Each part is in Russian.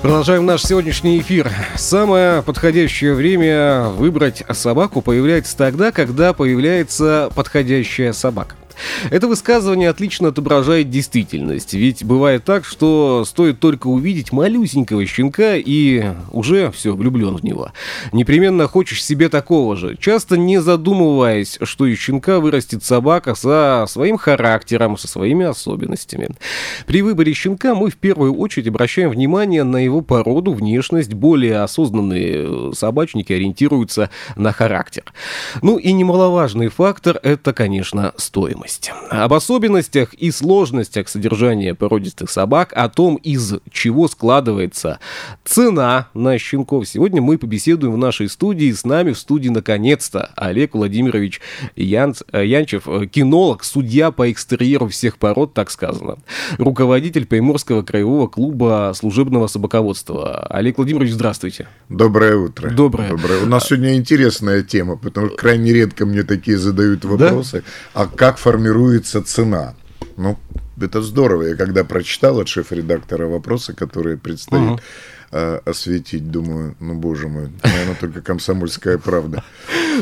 Продолжаем наш сегодняшний эфир. Самое подходящее время выбрать собаку появляется тогда, когда появляется подходящая собака. Это высказывание отлично отображает действительность, ведь бывает так, что стоит только увидеть малюсенького щенка и уже все, влюблен в него. Непременно хочешь себе такого же, часто не задумываясь, что из щенка вырастет собака со своим характером, со своими особенностями. При выборе щенка мы в первую очередь обращаем внимание на его породу, внешность, более осознанные собачники ориентируются на характер. Ну и немаловажный фактор это, конечно, стоимость стоимость. Об особенностях и сложностях содержания породистых собак, о том, из чего складывается цена на щенков. Сегодня мы побеседуем в нашей студии. С нами в студии наконец-то Олег Владимирович Янц, э, Янчев, э, кинолог, судья по экстерьеру всех пород, так сказано. Руководитель Приморского краевого клуба служебного собаководства. Олег Владимирович, здравствуйте. Доброе утро. Доброе. Доброе. У нас сегодня интересная тема, потому что крайне редко мне такие задают вопросы. Да? А как формируется формируется цена. Ну, это здорово. Я когда прочитал от шеф-редактора вопросы, которые предстоит угу. э, осветить, думаю, ну, боже мой, наверное, только комсомольская правда.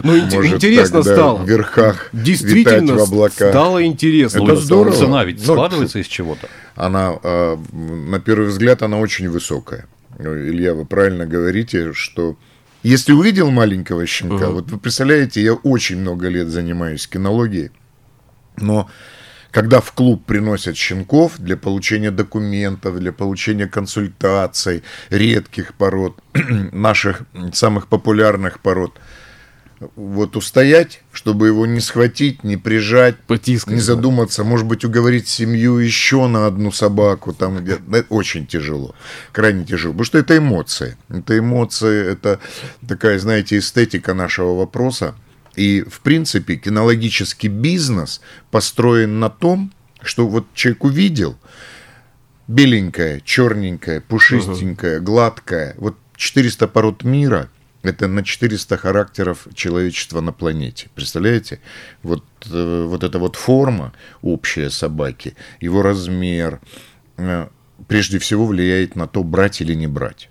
Ну, интересно стало. В верхах Действительно в облаках. стало интересно. Это здорово. Цена ведь ну, складывается из чего-то. Она, э, на первый взгляд, она очень высокая. Илья, вы правильно говорите, что если увидел маленького щенка, угу. вот вы представляете, я очень много лет занимаюсь кинологией, но когда в клуб приносят щенков для получения документов, для получения консультаций, редких пород, наших самых популярных пород, вот устоять, чтобы его не схватить, не прижать, Потискать, не задуматься, может быть, уговорить семью еще на одну собаку, там где очень тяжело, крайне тяжело, потому что это эмоции, это эмоции, это такая, знаете, эстетика нашего вопроса, и, в принципе, кинологический бизнес построен на том, что вот человек увидел беленькая, черненькая, пушистенькая, гладкая, вот 400 пород мира – это на 400 характеров человечества на планете. Представляете? Вот, э, вот эта вот форма общая собаки, его размер, э, прежде всего влияет на то, брать или не брать,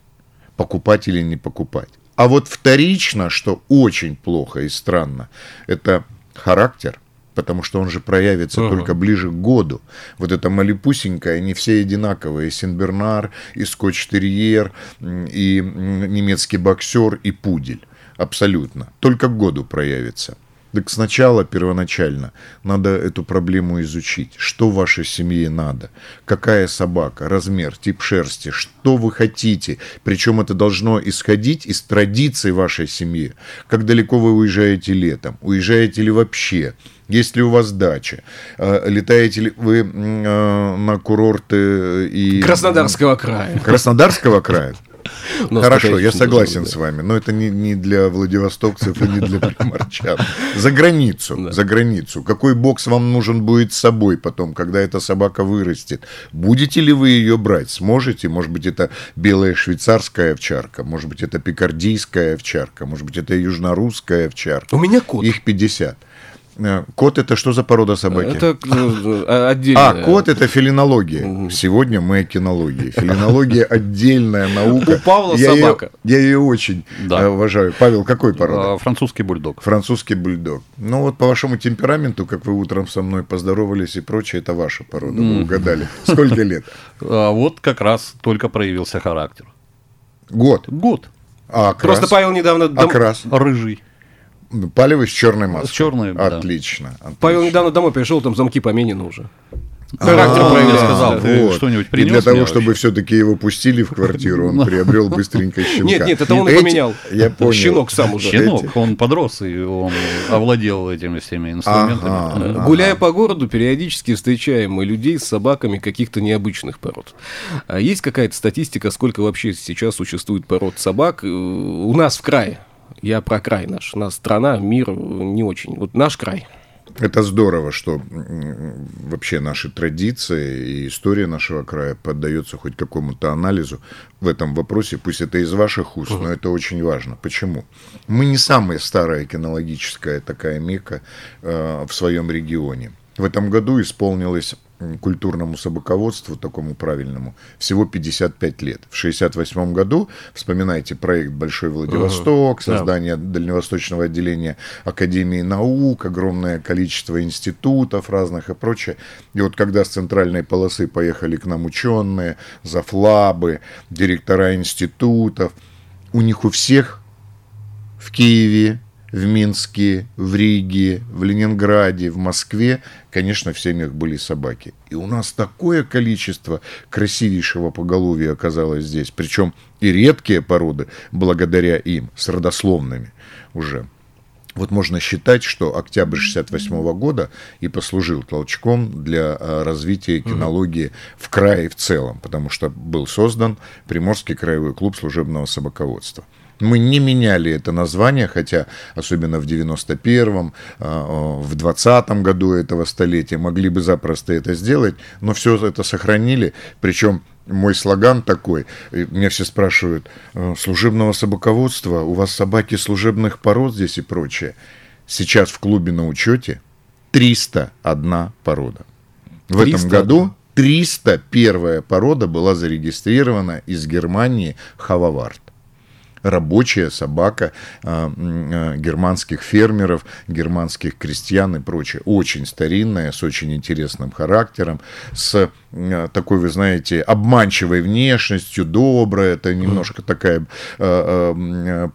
покупать или не покупать. А вот вторично, что очень плохо и странно, это характер, потому что он же проявится uh-huh. только ближе к году. Вот это малипусенькая, они все одинаковые, и Сенбернар, и Скотч-терьер, и немецкий боксер, и пудель. Абсолютно. Только к году проявится. Так сначала, первоначально, надо эту проблему изучить. Что вашей семье надо? Какая собака? Размер, тип шерсти? Что вы хотите? Причем это должно исходить из традиций вашей семьи. Как далеко вы уезжаете летом? Уезжаете ли вообще? Есть ли у вас дача? Э, летаете ли вы э, на курорты и... Краснодарского края. Краснодарского края? Хорошо, я согласен да. с вами, но это не, не для владивостокцев и не для приморчан. За границу, да. за границу. Какой бокс вам нужен будет с собой потом, когда эта собака вырастет? Будете ли вы ее брать? Сможете? Может быть, это белая швейцарская овчарка, может быть, это пикардийская овчарка, может быть, это южнорусская овчарка. У меня кот. Их 50. Э, кот это что за порода собаки? Это э, отдельно. А, кот это филинология. Сегодня мы о кинологии. Филинология отдельная наука. У Павла я собака. Ее, я ее очень да. Уважаю. Павел, какой порода? Французский бульдог. Французский бульдог. Ну вот по вашему темпераменту, как вы утром со мной поздоровались и прочее, это ваша порода. Вы угадали. Сколько лет? А, вот как раз только проявился характер. Год? Год. А окрас? Просто Павел недавно... Окрас? Рыжий. Палевый с черной маской. С черной, Отлично. Да. Павел недавно домой пришел, там замки поменены уже. Характер А, проявляется, сказал, вот. что-нибудь И принес для того, чтобы все-таки его пустили в квартиру, он приобрел быстренько щенка. Нет, нет, это он и Эти- поменял. Я понял. Щенок сам уже. Щенок, он подрос, и он овладел этими всеми инструментами. Ага. Гуляя по городу, периодически встречаем мы людей с собаками каких-то необычных пород. А есть какая-то статистика, сколько вообще сейчас существует пород собак? Э, У нас в крае. Я про край наш. У нас страна, мир не очень. Вот наш край. Это здорово, что вообще наши традиции и история нашего края поддается хоть какому-то анализу в этом вопросе. Пусть это из ваших уст, но это очень важно. Почему? Мы не самая старая кинологическая такая мека э, в своем регионе. В этом году исполнилось культурному собаководству, такому правильному, всего 55 лет. В 68 году, вспоминайте проект «Большой Владивосток», Да. создание дальневосточного отделения Академии наук, огромное количество институтов разных и прочее. И вот когда с центральной полосы поехали к нам ученые, зафлабы, директора институтов, у них у всех в Киеве, в Минске, в Риге, в Ленинграде, в Москве, конечно, в семьях были собаки. И у нас такое количество красивейшего поголовья оказалось здесь. Причем и редкие породы, благодаря им, с родословными уже. Вот можно считать, что октябрь 68 года и послужил толчком для а, развития кинологии в крае в целом, потому что был создан Приморский краевой клуб служебного собаководства. Мы не меняли это название, хотя особенно в 91-м, а, в 20-м году этого столетия могли бы запросто это сделать, но все это сохранили, причем мой слоган такой, меня все спрашивают, «Э, служебного собаководства, у вас собаки служебных пород здесь и прочее. Сейчас в клубе на учете 301 порода. В 301. этом году 301 порода была зарегистрирована из Германии Хававард рабочая собака а, а, германских фермеров, германских крестьян и прочее. Очень старинная, с очень интересным характером, с а, такой, вы знаете, обманчивой внешностью, добрая, это немножко такая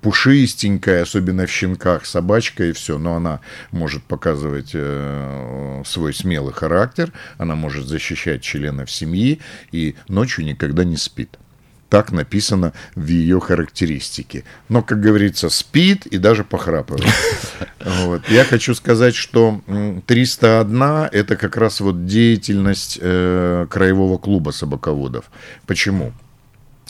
пушистенькая, особенно в щенках собачка и все, но она может показывать э, свой смелый характер, она может защищать членов семьи и ночью никогда не спит. Так написано в ее характеристике. Но, как говорится, спит и даже похрапывает. Вот. Я хочу сказать, что м, 301 – это как раз вот деятельность э, краевого клуба собаководов. Почему?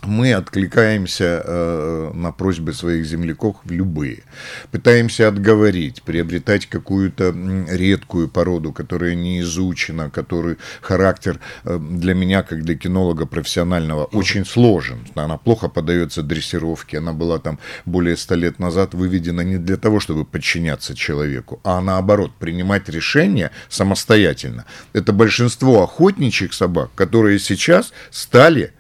Мы откликаемся э, на просьбы своих земляков в любые. Пытаемся отговорить, приобретать какую-то редкую породу, которая не изучена, который характер э, для меня, как для кинолога профессионального, очень сложен. Она плохо поддается дрессировке, она была там более ста лет назад выведена не для того, чтобы подчиняться человеку, а наоборот, принимать решения самостоятельно. Это большинство охотничьих собак, которые сейчас стали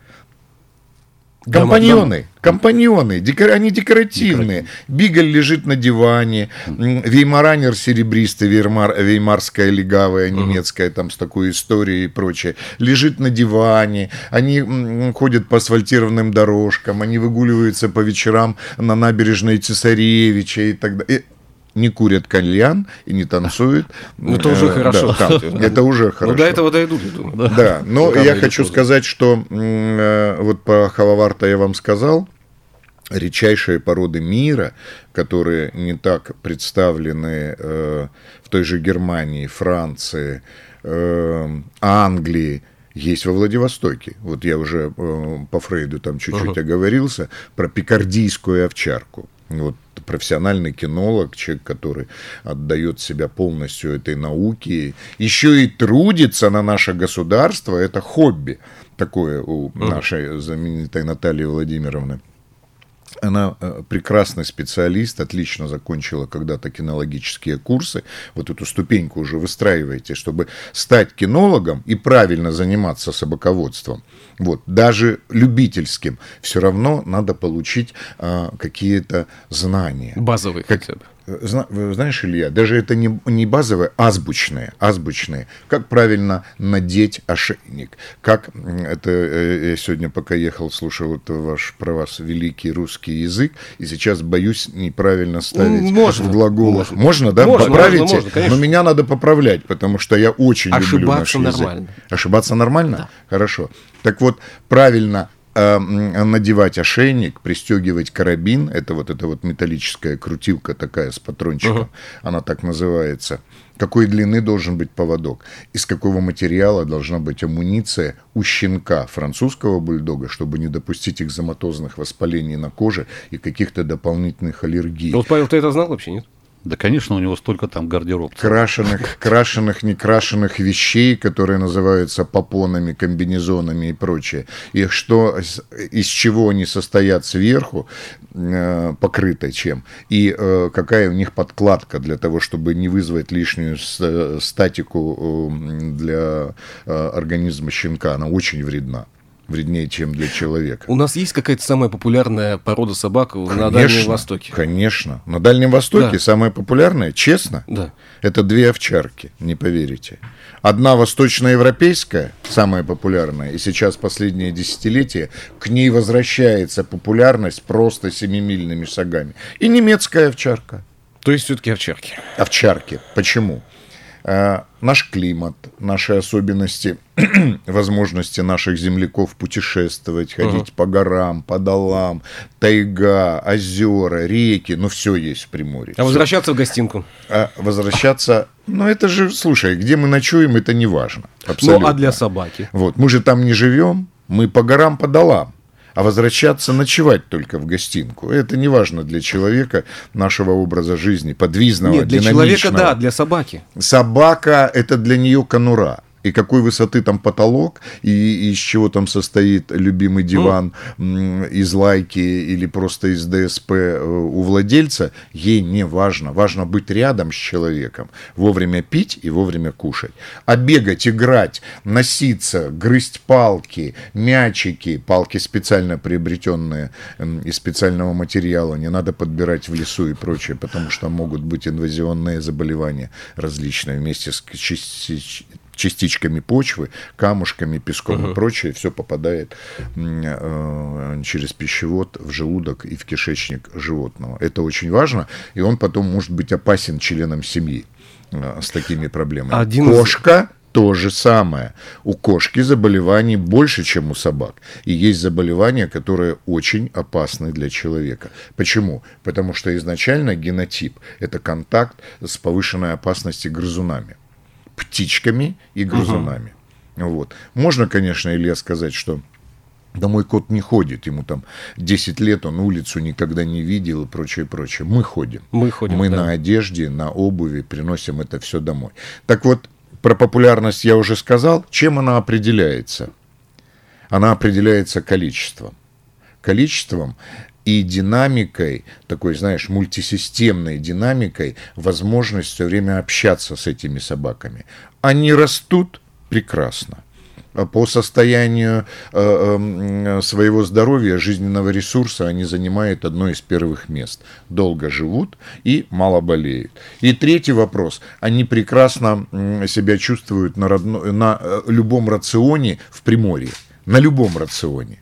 Компаньоны, компаньоны, декор- они декоративные. Бигль лежит на диване, веймаранер серебристый, веймар, веймарская легавая немецкая, там с такой историей и прочее, лежит на диване, они ходят по асфальтированным дорожкам, они выгуливаются по вечерам на набережной Цесаревича и так далее. Не курят кальян и не танцуют. Ну, это уже Э, хорошо. да, это уже хорошо. Ну, до этого дойдут, я думаю. Да, но я хочу сказать, что э, вот по Халаварта я вам сказал, редчайшие породы мира, которые не так представлены э, в той же Германии, Франции, э, Англии, есть во Владивостоке. Вот я уже э, по Фрейду там чуть-чуть оговорился про пикардийскую овчарку. Вот профессиональный кинолог, человек, который отдает себя полностью этой науке, еще и трудится на наше государство, это хобби такое у нашей знаменитой Натальи Владимировны. Она э, прекрасный специалист, отлично закончила когда-то кинологические курсы. Вот эту ступеньку уже выстраиваете, чтобы стать кинологом и правильно заниматься собаководством. Вот, даже любительским, все равно надо получить а, какие-то знания. Базовые Как- хотя бы. Знаешь, Илья, даже это не, не базовое, азбучное, азбучное. Как правильно надеть ошейник? Как это э, я сегодня, пока ехал, слушал это ваш про вас великий русский язык, и сейчас боюсь неправильно ставить можно. в глаголах. Можно, да? Можно, Поправите? можно, можно, конечно. Но меня надо поправлять, потому что я очень люблю наш Ошибаться язык. нормально. Ошибаться нормально? Хорошо. Так вот, правильно надевать ошейник, пристегивать карабин, это вот эта вот металлическая крутилка такая с патрончиком, она так называется. Какой длины должен быть поводок? Из какого материала должна быть амуниция у щенка французского бульдога, чтобы не допустить экзоматозных воспалений на коже и каких-то дополнительных аллергий. Вот, Павел, ты это знал вообще, нет? Да, конечно, у него столько там гардероб. крашеных, крашеных, некрашенных вещей, которые называются попонами, комбинезонами и прочее. И что, из чего они состоят сверху, э, покрыто чем, и э, какая у них подкладка для того, чтобы не вызвать лишнюю с- статику э, для э, организма щенка. Она очень вредна. Вреднее, чем для человека. У нас есть какая-то самая популярная порода собак на Дальнем Востоке? Конечно. На Дальнем Востоке Да. самое популярное, честно, Да. это две овчарки, не поверите. Одна восточноевропейская, самая популярная, и сейчас последнее десятилетие к ней возвращается популярность просто семимильными шагами. И немецкая овчарка. То есть все-таки овчарки. Овчарки. Почему? Э, наш климат, наши особенности, возможности наших земляков путешествовать, ходить по горам, по долам, тайга, озера, реки, ну все есть в Приморье. А возвращаться в гостинку? А возвращаться, ну это же, слушай, где мы ночуем, это не важно. Абсолютно. Ну, а для собаки? Вот, мы же там не живем, мы по горам, по долам. А возвращаться ночевать только в гостинку. Это не важно для человека нашего образа жизни, подвижного, Нет, для человека динамичного. да, для собаки. Собака это для нее конура. И какой высоты там потолок, и, из чего там состоит любимый диван м, из лайки или просто из ДСП э, у владельца, ей не важно. Важно быть рядом с человеком, вовремя пить и вовремя кушать. А бегать, играть, носиться, грызть палки, мячики, палки специально приобретенные из специального материала, не надо подбирать в лесу и прочее, потому что могут быть инвазионные заболевания различные вместе с частичками почвы, камушками, песком и прочее, все попадает э, через пищевод в желудок и в кишечник животного. Это очень важно, и он потом может быть опасен членам семьи э, с такими проблемами. Один Кошка то же самое. У кошки заболеваний больше, чем у собак. И есть заболевания, которые очень опасны для человека. Почему? Потому что изначально генотип – это контакт с повышенной опасностью грызунами. Птичками и грызунами. Вот. Можно, конечно, Илья, сказать, что да мой кот не ходит, ему там 10 лет, он улицу никогда не видел и прочее, прочее. Мы ходим. Мы ходим, Мы да. на одежде, на обуви приносим это все домой. Так вот, про популярность я уже сказал. Чем она определяется? Она определяется количеством. Количеством и динамикой, такой, знаешь, мультисистемной динамикой, возможность все время общаться с этими собаками. Они растут прекрасно А по состоянию э, э, своего здоровья, жизненного ресурса они занимают одно из первых мест. Долго живут и мало болеют. И третий вопрос. Они прекрасно себя чувствуют на, родно- на э, любом рационе в Приморье. На любом рационе.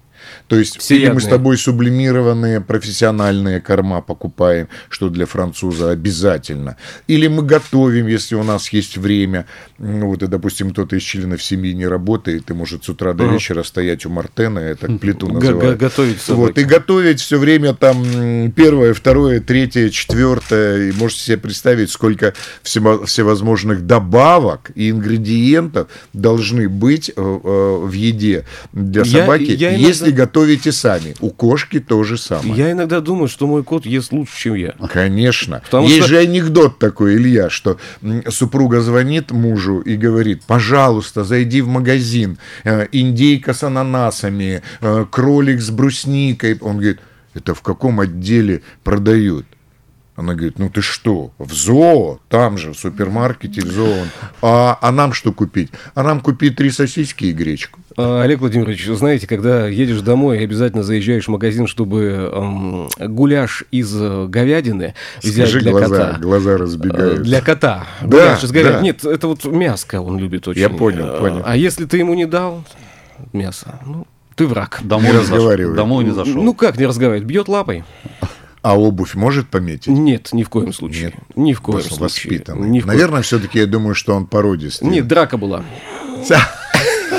То есть или мы с Всеядные. тобой сублимированные профессиональные корма покупаем, что для француза обязательно. Или мы готовим, если у нас есть время. Вот, и, допустим, кто-то из членов семьи не работает и может с утра до вечера стоять у Мартена, это плиту называют. готовить собаке. Вот, и готовить все время там первое, второе, третье, четвертое. И можете себе представить, сколько всевозможных добавок и ингредиентов должны быть э, э, в еде для Я- собаки, я иногда- если готовите сами. У кошки то же самое. Я иногда думаю, что мой кот ест лучше, чем я. Конечно. Потому Есть что- же анекдот такой, Илья, что супруга звонит мужу и говорит, пожалуйста, зайди в магазин, э, индейка с ананасами, э, кролик с брусникой. Он говорит, это в каком отделе продают? Она говорит, ну ты что, в зоо, там же, в супермаркете, в зоо. А, а нам что купить? А нам купить три сосиски и гречку. А, Олег Владимирович, знаете, когда едешь домой, обязательно заезжаешь в магазин, чтобы эм, гуляш из э, говядины взять Скажи, для глаза, кота. глаза Э, разбегаются. Для кота. Да, Гуляш из говядины. да. Нет, это вот мяско он любит очень. Я понял, Э, понял. А если ты ему не дал мясо, ну, ты враг. Домой Не не, зашел. разговаривай. Домой не зашел. Ну как не разговаривать? Бьет лапой? А обувь может пометить? Нет, ни в коем случае. Нет. Ни в коем случае. воспитанный. Ни в коем- Наверное, все-таки я думаю, что он породистый. Нет, драка была.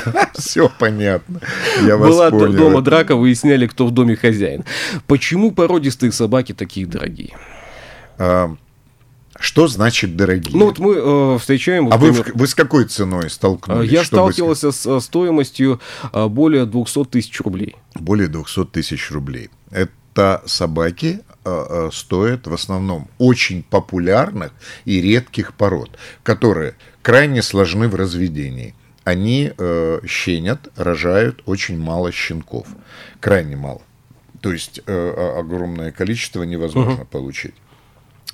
Все понятно. Я вас Была понял. дома драка, выясняли, кто в доме хозяин. Почему породистые собаки такие дорогие? А, Что значит дорогие? Ну вот мы э, встречаем... вот, а вы, например, в- вы с какой ценой столкнулись? Я сталкивался с стоимостью э, более 200 тысяч рублей. Более 200 тысяч рублей. Это собаки э, э, стоят в основном очень популярных и редких пород, которые крайне сложны в разведении. Они э, щенят, рожают очень мало щенков. Крайне мало. То есть э, огромное количество невозможно получить.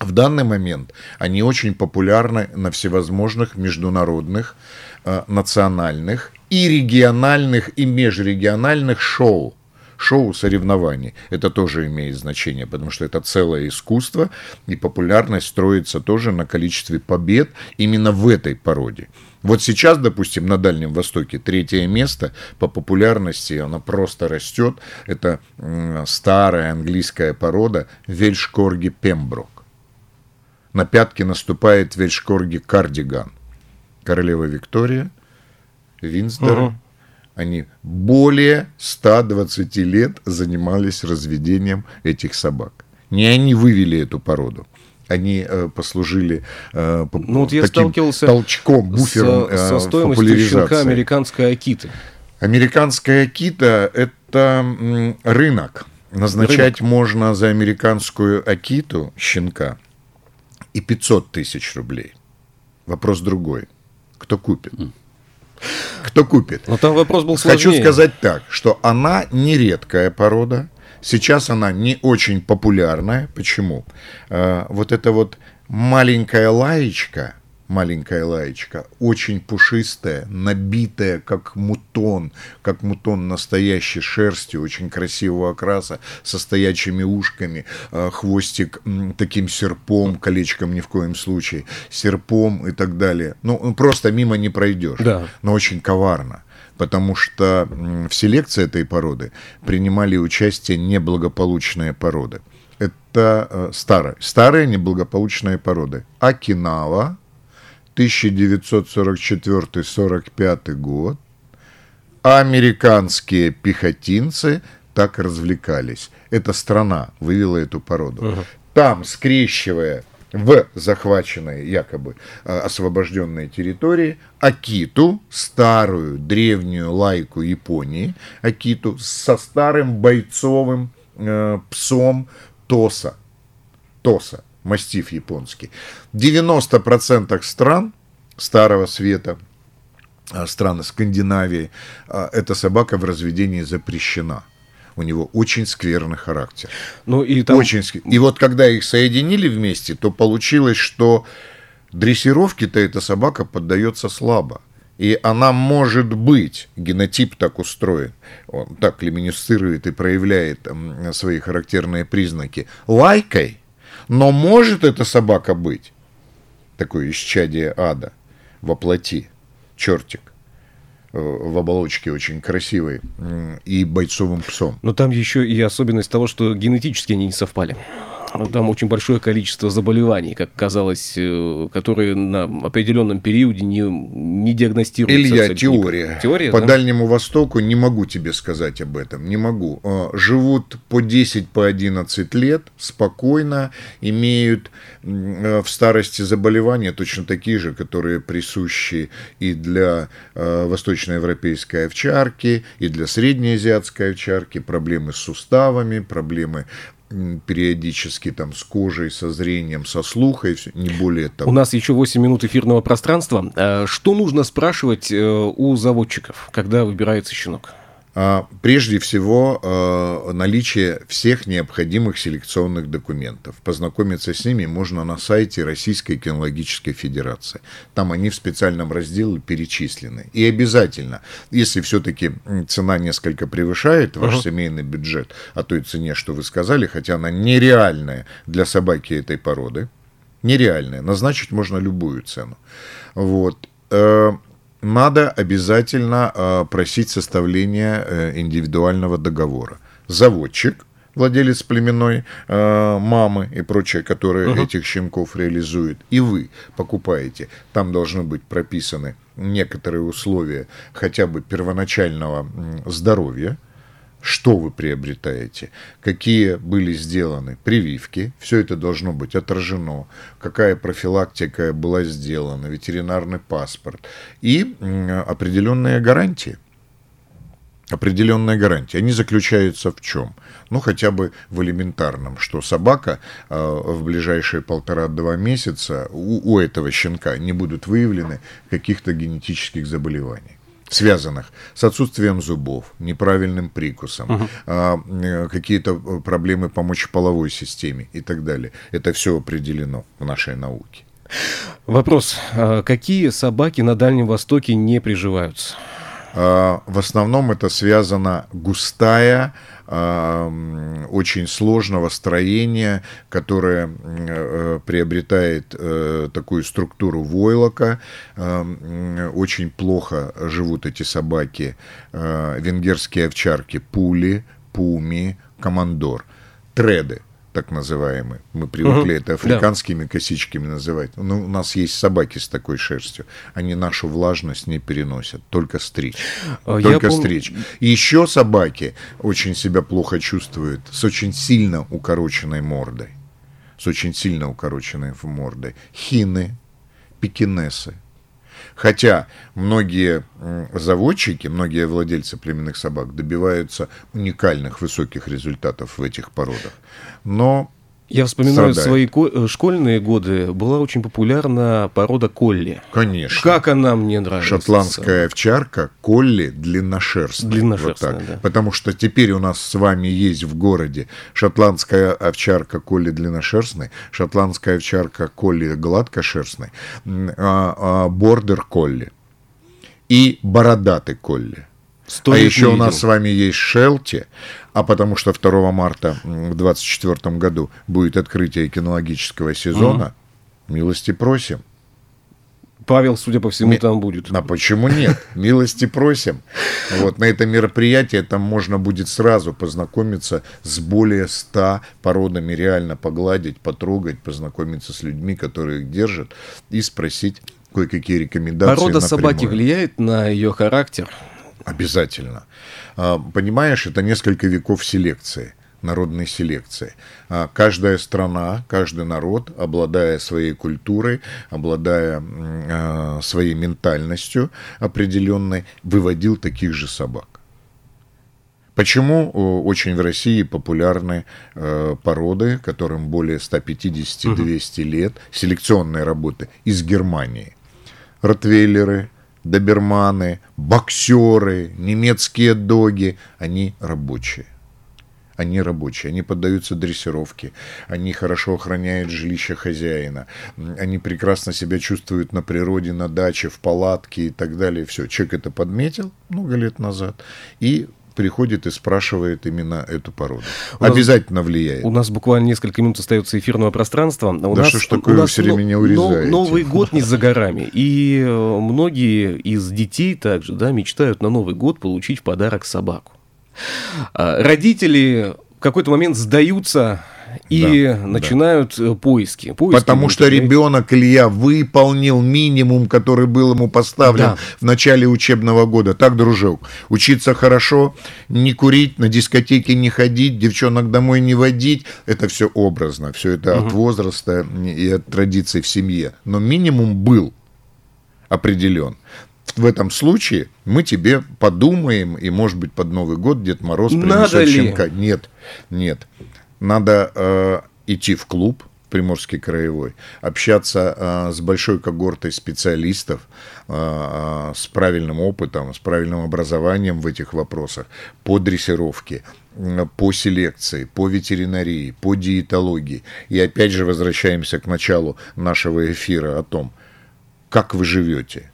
В данный момент они очень популярны на всевозможных международных, э, национальных и региональных и межрегиональных шоу. Шоу соревнований. Это тоже имеет значение, потому что это целое искусство, и популярность строится тоже на количестве побед именно в этой породе. Вот сейчас, допустим, на Дальнем Востоке третье место по популярности, она просто растет. Это старая английская порода Вельшкорги Пемброк. На пятки наступает Вельшкорги Кардиган. Королева Виктория, Винстер. Мгм. Они более 120 лет занимались разведением этих собак. Не они вывели эту породу. Они э, послужили э, Ну вот я таким сталкивался толчком, буфером со, э, со в стоимостью щенка американской акиты. Американская акита – это рынок. Назначать можно за американскую акиту щенка и 500 тысяч рублей. Вопрос другой. Кто купит? Кто купит? Но там вопрос был сложнее. Хочу сказать так, что она не редкая порода. Сейчас она не очень популярная. Почему? Э, вот эта вот маленькая лаечка, маленькая лаечка, очень пушистая, набитая, как мутон, как мутон настоящий, шерстью, очень красивого окраса, со стоячими ушками, э, хвостик таким серпом, колечком ни в коем случае, серпом и так далее. Ну, просто мимо не пройдешь Да. но очень коварно. Потому что в селекции этой породы принимали участие неблагополучные породы. Это э, старые, старые неблагополучные породы. Окинава, 1944-45 год. Американские пехотинцы так развлекались. Эта страна вывела эту породу. Там, скрещивая в захваченной якобы э, освобожденной территории Акиту, старую древнюю лайку Японии, Акиту со старым бойцовым э, псом Тоса. Тоса, мастиф японский. В 90% стран Старого Света, а, страны Скандинавии, а, эта собака в разведении запрещена. У него очень скверный характер. Ну и там Очень ски- И вот когда их соединили вместе, то получилось, что дрессировке-то эта собака поддается слабо. И она может быть, генотип так устроен, он так люминесцирует и проявляет свои характерные признаки лайкой, но может эта собака быть, такое исчадие ада, во плоти, чертик, э, в оболочке очень красивой, м, и бойцовым псом. Но там еще и особенность того, что генетически они не совпали. Там очень большое количество заболеваний, как казалось, э, которые на определенном периоде не, не диагностируются. Илья, абсолютно теория. Теория, По да? Дальнему Востоку не могу тебе сказать об этом, не могу. А, Живут по 10, по 11 лет, спокойно, имеют э, в старости заболевания точно такие же, которые присущи и для э, восточноевропейской овчарки, и для среднеазиатской овчарки, проблемы с суставами, проблемы периодически там с кожей, со зрением, со слухом, не более того. У нас еще 8 минут эфирного пространства. Э, Что нужно спрашивать э, у заводчиков, когда выбирается щенок? А, Прежде всего, э, наличие всех необходимых селекционных документов. Познакомиться с ними можно на сайте Российской кинологической федерации. Там они в специальном разделе перечислены. И обязательно, если все-таки цена несколько превышает ваш семейный бюджет о той цене, что вы сказали, хотя она нереальная для собаки этой породы, нереальная, назначить можно любую цену. Вот. Надо обязательно э, просить составления э, индивидуального договора. Заводчик, владелец племенной э, мамы и прочее, которые Мгм. этих щенков реализует, и вы покупаете. Там должны быть прописаны некоторые условия хотя бы первоначального здоровья, что вы приобретаете, какие были сделаны прививки, все это должно быть отражено, какая профилактика была сделана, ветеринарный паспорт и определенные гарантии. Определенные гарантии. Они заключаются в чем? Ну, хотя бы в элементарном, что собака э, в ближайшие полтора-два месяца у, у этого щенка не будут выявлены каких-то генетических заболеваний связанных с отсутствием зубов, неправильным прикусом, э, какие-то э, проблемы по мочеполовой системе и так далее. Это все определено в нашей науке. Вопрос. а Какие собаки на Дальнем Востоке не приживаются? А, В основном это связано густая, очень сложного строения, которое э, приобретает э, такую структуру войлока. Очень плохо живут эти собаки. А, Венгерские овчарки Пули, Пуми, Командор. Треды так называемые. Мы привыкли Мгм, это африканскими косичками называть. Ну, у нас есть собаки с такой шерстью. Они нашу влажность не переносят, только стричь. А, Только пом- стричь. И еще собаки очень себя плохо чувствуют с очень сильно укороченной мордой. С очень сильно укороченной мордой. Хины, пекинесы. Хотя многие заводчики, многие владельцы племенных собак добиваются уникальных высоких результатов в этих породах. Но Я вспоминаю Страдает. свои э, школьные годы. Была очень популярна порода колли. Конечно. Как она мне нравится. Шотландская овчарка Колли длинношерстная. Длинношерстная, Вот так. да. Потому что теперь у нас с вами есть в городе шотландская овчарка Колли длинношерстной, шотландская овчарка Колли гладкошерстной, а, а, бордер Колли и бородатый Колли. Сто а еще у нас с вами есть Шелти, а потому что 2 марта в 2024 году будет открытие кинологического сезона. Милости просим. Павел, судя по всему, Ми- там будет. А почему нет? Милости просим. Вот на это мероприятие там можно будет сразу познакомиться с более ста породами, реально погладить, потрогать, познакомиться с людьми, которые их держат, и спросить кое-какие рекомендации. Порода собаки напрямую. влияет на ее характер. Обязательно. А, Понимаешь, это несколько веков селекции, народной селекции. А, Каждая страна, каждый народ, обладая своей культурой, обладая а, своей ментальностью определенной, выводил таких же собак. Почему очень в России популярны э, породы, которым более 150-200 лет, селекционные работы из Германии? Ротвейлеры, доберманы, боксеры, немецкие доги, они рабочие. Они рабочие, они поддаются дрессировке, они хорошо охраняют жилище хозяина, они прекрасно себя чувствуют на природе, на даче, в палатке и так далее. Все, человек это подметил много лет назад и приходит и спрашивает именно эту породу. У нас- Обязательно влияет. У нас буквально несколько минут остается эфирного пространства. У Да нас, что ж такое у нас всё время но- урезаете? Новый год не за горами. И э, многие из детей также да, мечтают на Новый год получить в подарок собаку. А, Родители в какой-то момент сдаются и Да, начинают э, поиски. поиски Потому что ребенок Илья выполнил минимум, который был ему поставлен Да. в начале учебного года. Так, дружок, учиться хорошо, не курить, на дискотеке не ходить, девчонок домой не водить. Это все образно, все это от возраста и от традиций в семье. Но минимум был определен. В этом случае мы тебе подумаем, и, может быть, под Новый год Дед Мороз Надо принесет ли? щенка. Нет, нет. Надо э, идти в клуб, Приморский краевой, общаться а, с большой когортой специалистов, а, с правильным опытом, с правильным образованием в этих вопросах по дрессировке, по селекции, по ветеринарии, по диетологии. И опять же возвращаемся к началу нашего эфира о том, как вы живете,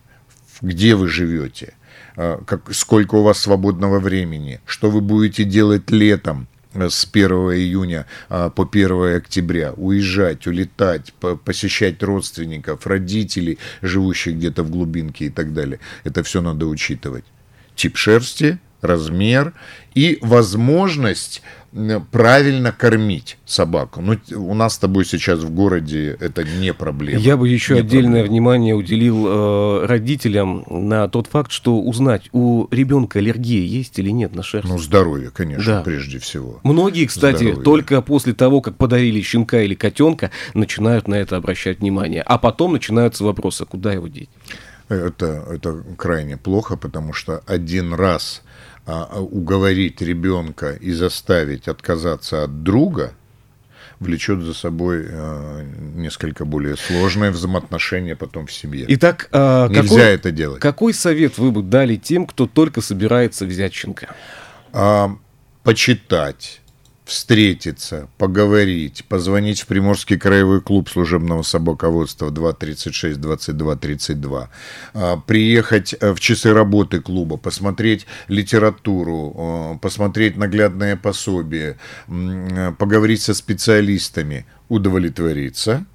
где вы живете, как, сколько у вас свободного времени, что вы будете делать летом, с 1 июня а, по 1 октября, уезжать, улетать, посещать родственников, родителей, живущих где-то в глубинке и так далее. Это все надо учитывать. Тип шерсти, размер и возможность правильно кормить собаку. Ну, у нас с тобой сейчас в городе это не проблема. Я бы еще не отдельное проблема. внимание уделил э, родителям на тот факт, что узнать, у ребенка аллергия есть или нет на шерсть. Ну, здоровье, конечно, да. прежде всего. Многие, кстати, здоровье. только после того, как подарили щенка или котенка, начинают на это обращать внимание. А потом начинаются вопросы, куда его деть. Это, это крайне плохо, потому что один раз а, а, уговорить ребенка и заставить отказаться от друга влечет за собой э, несколько более сложное взаимоотношение потом в семье. Итак, э, нельзя какой, это делать. Какой совет вы бы дали тем, кто только собирается взять щенка? А, почитать встретиться, поговорить, позвонить в Приморский краевой клуб служебного собаководства 236 22 32, приехать э, в часы работы клуба, посмотреть литературу, э, посмотреть наглядное пособие, э, поговорить со специалистами, удовлетвориться,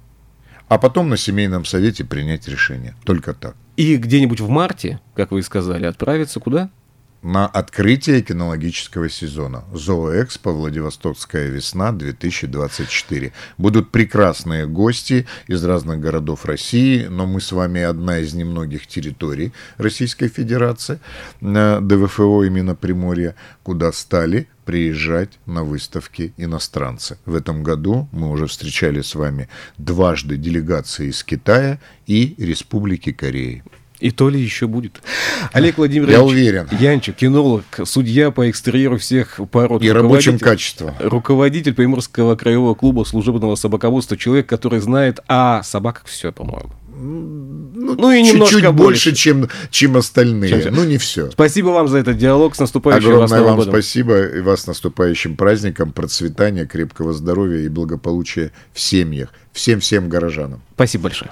а потом на семейном совете принять решение. Только так. И где-нибудь в марте, как вы сказали, отправиться куда? На открытие кинологического сезона. Зооэкспо Владивостокская весна 2024. Будут прекрасные гости из разных городов России, но мы с вами одна из немногих территорий Российской Федерации, э, ДВФО именно Приморья, куда стали приезжать на выставки иностранцы. В этом году мы уже встречали с вами дважды делегации из Китая и Республики Кореи. И то ли еще будет. Олег Владимирович Я уверен. Янчик, кинолог, судья по экстерьеру всех пород. И рабочим качеством. Руководитель Приморского краевого клуба служебного собаководства. Человек, который знает о собаках все, по-моему. Ну, ну и немножко чуть-чуть больше, чем, чем остальные. Чем, ну, не все. Спасибо вам за этот диалог. С наступающим Огромное вас вам годом. спасибо. И вас с наступающим праздником. Процветания, крепкого здоровья и благополучия в семьях. Всем-всем горожанам. Спасибо большое.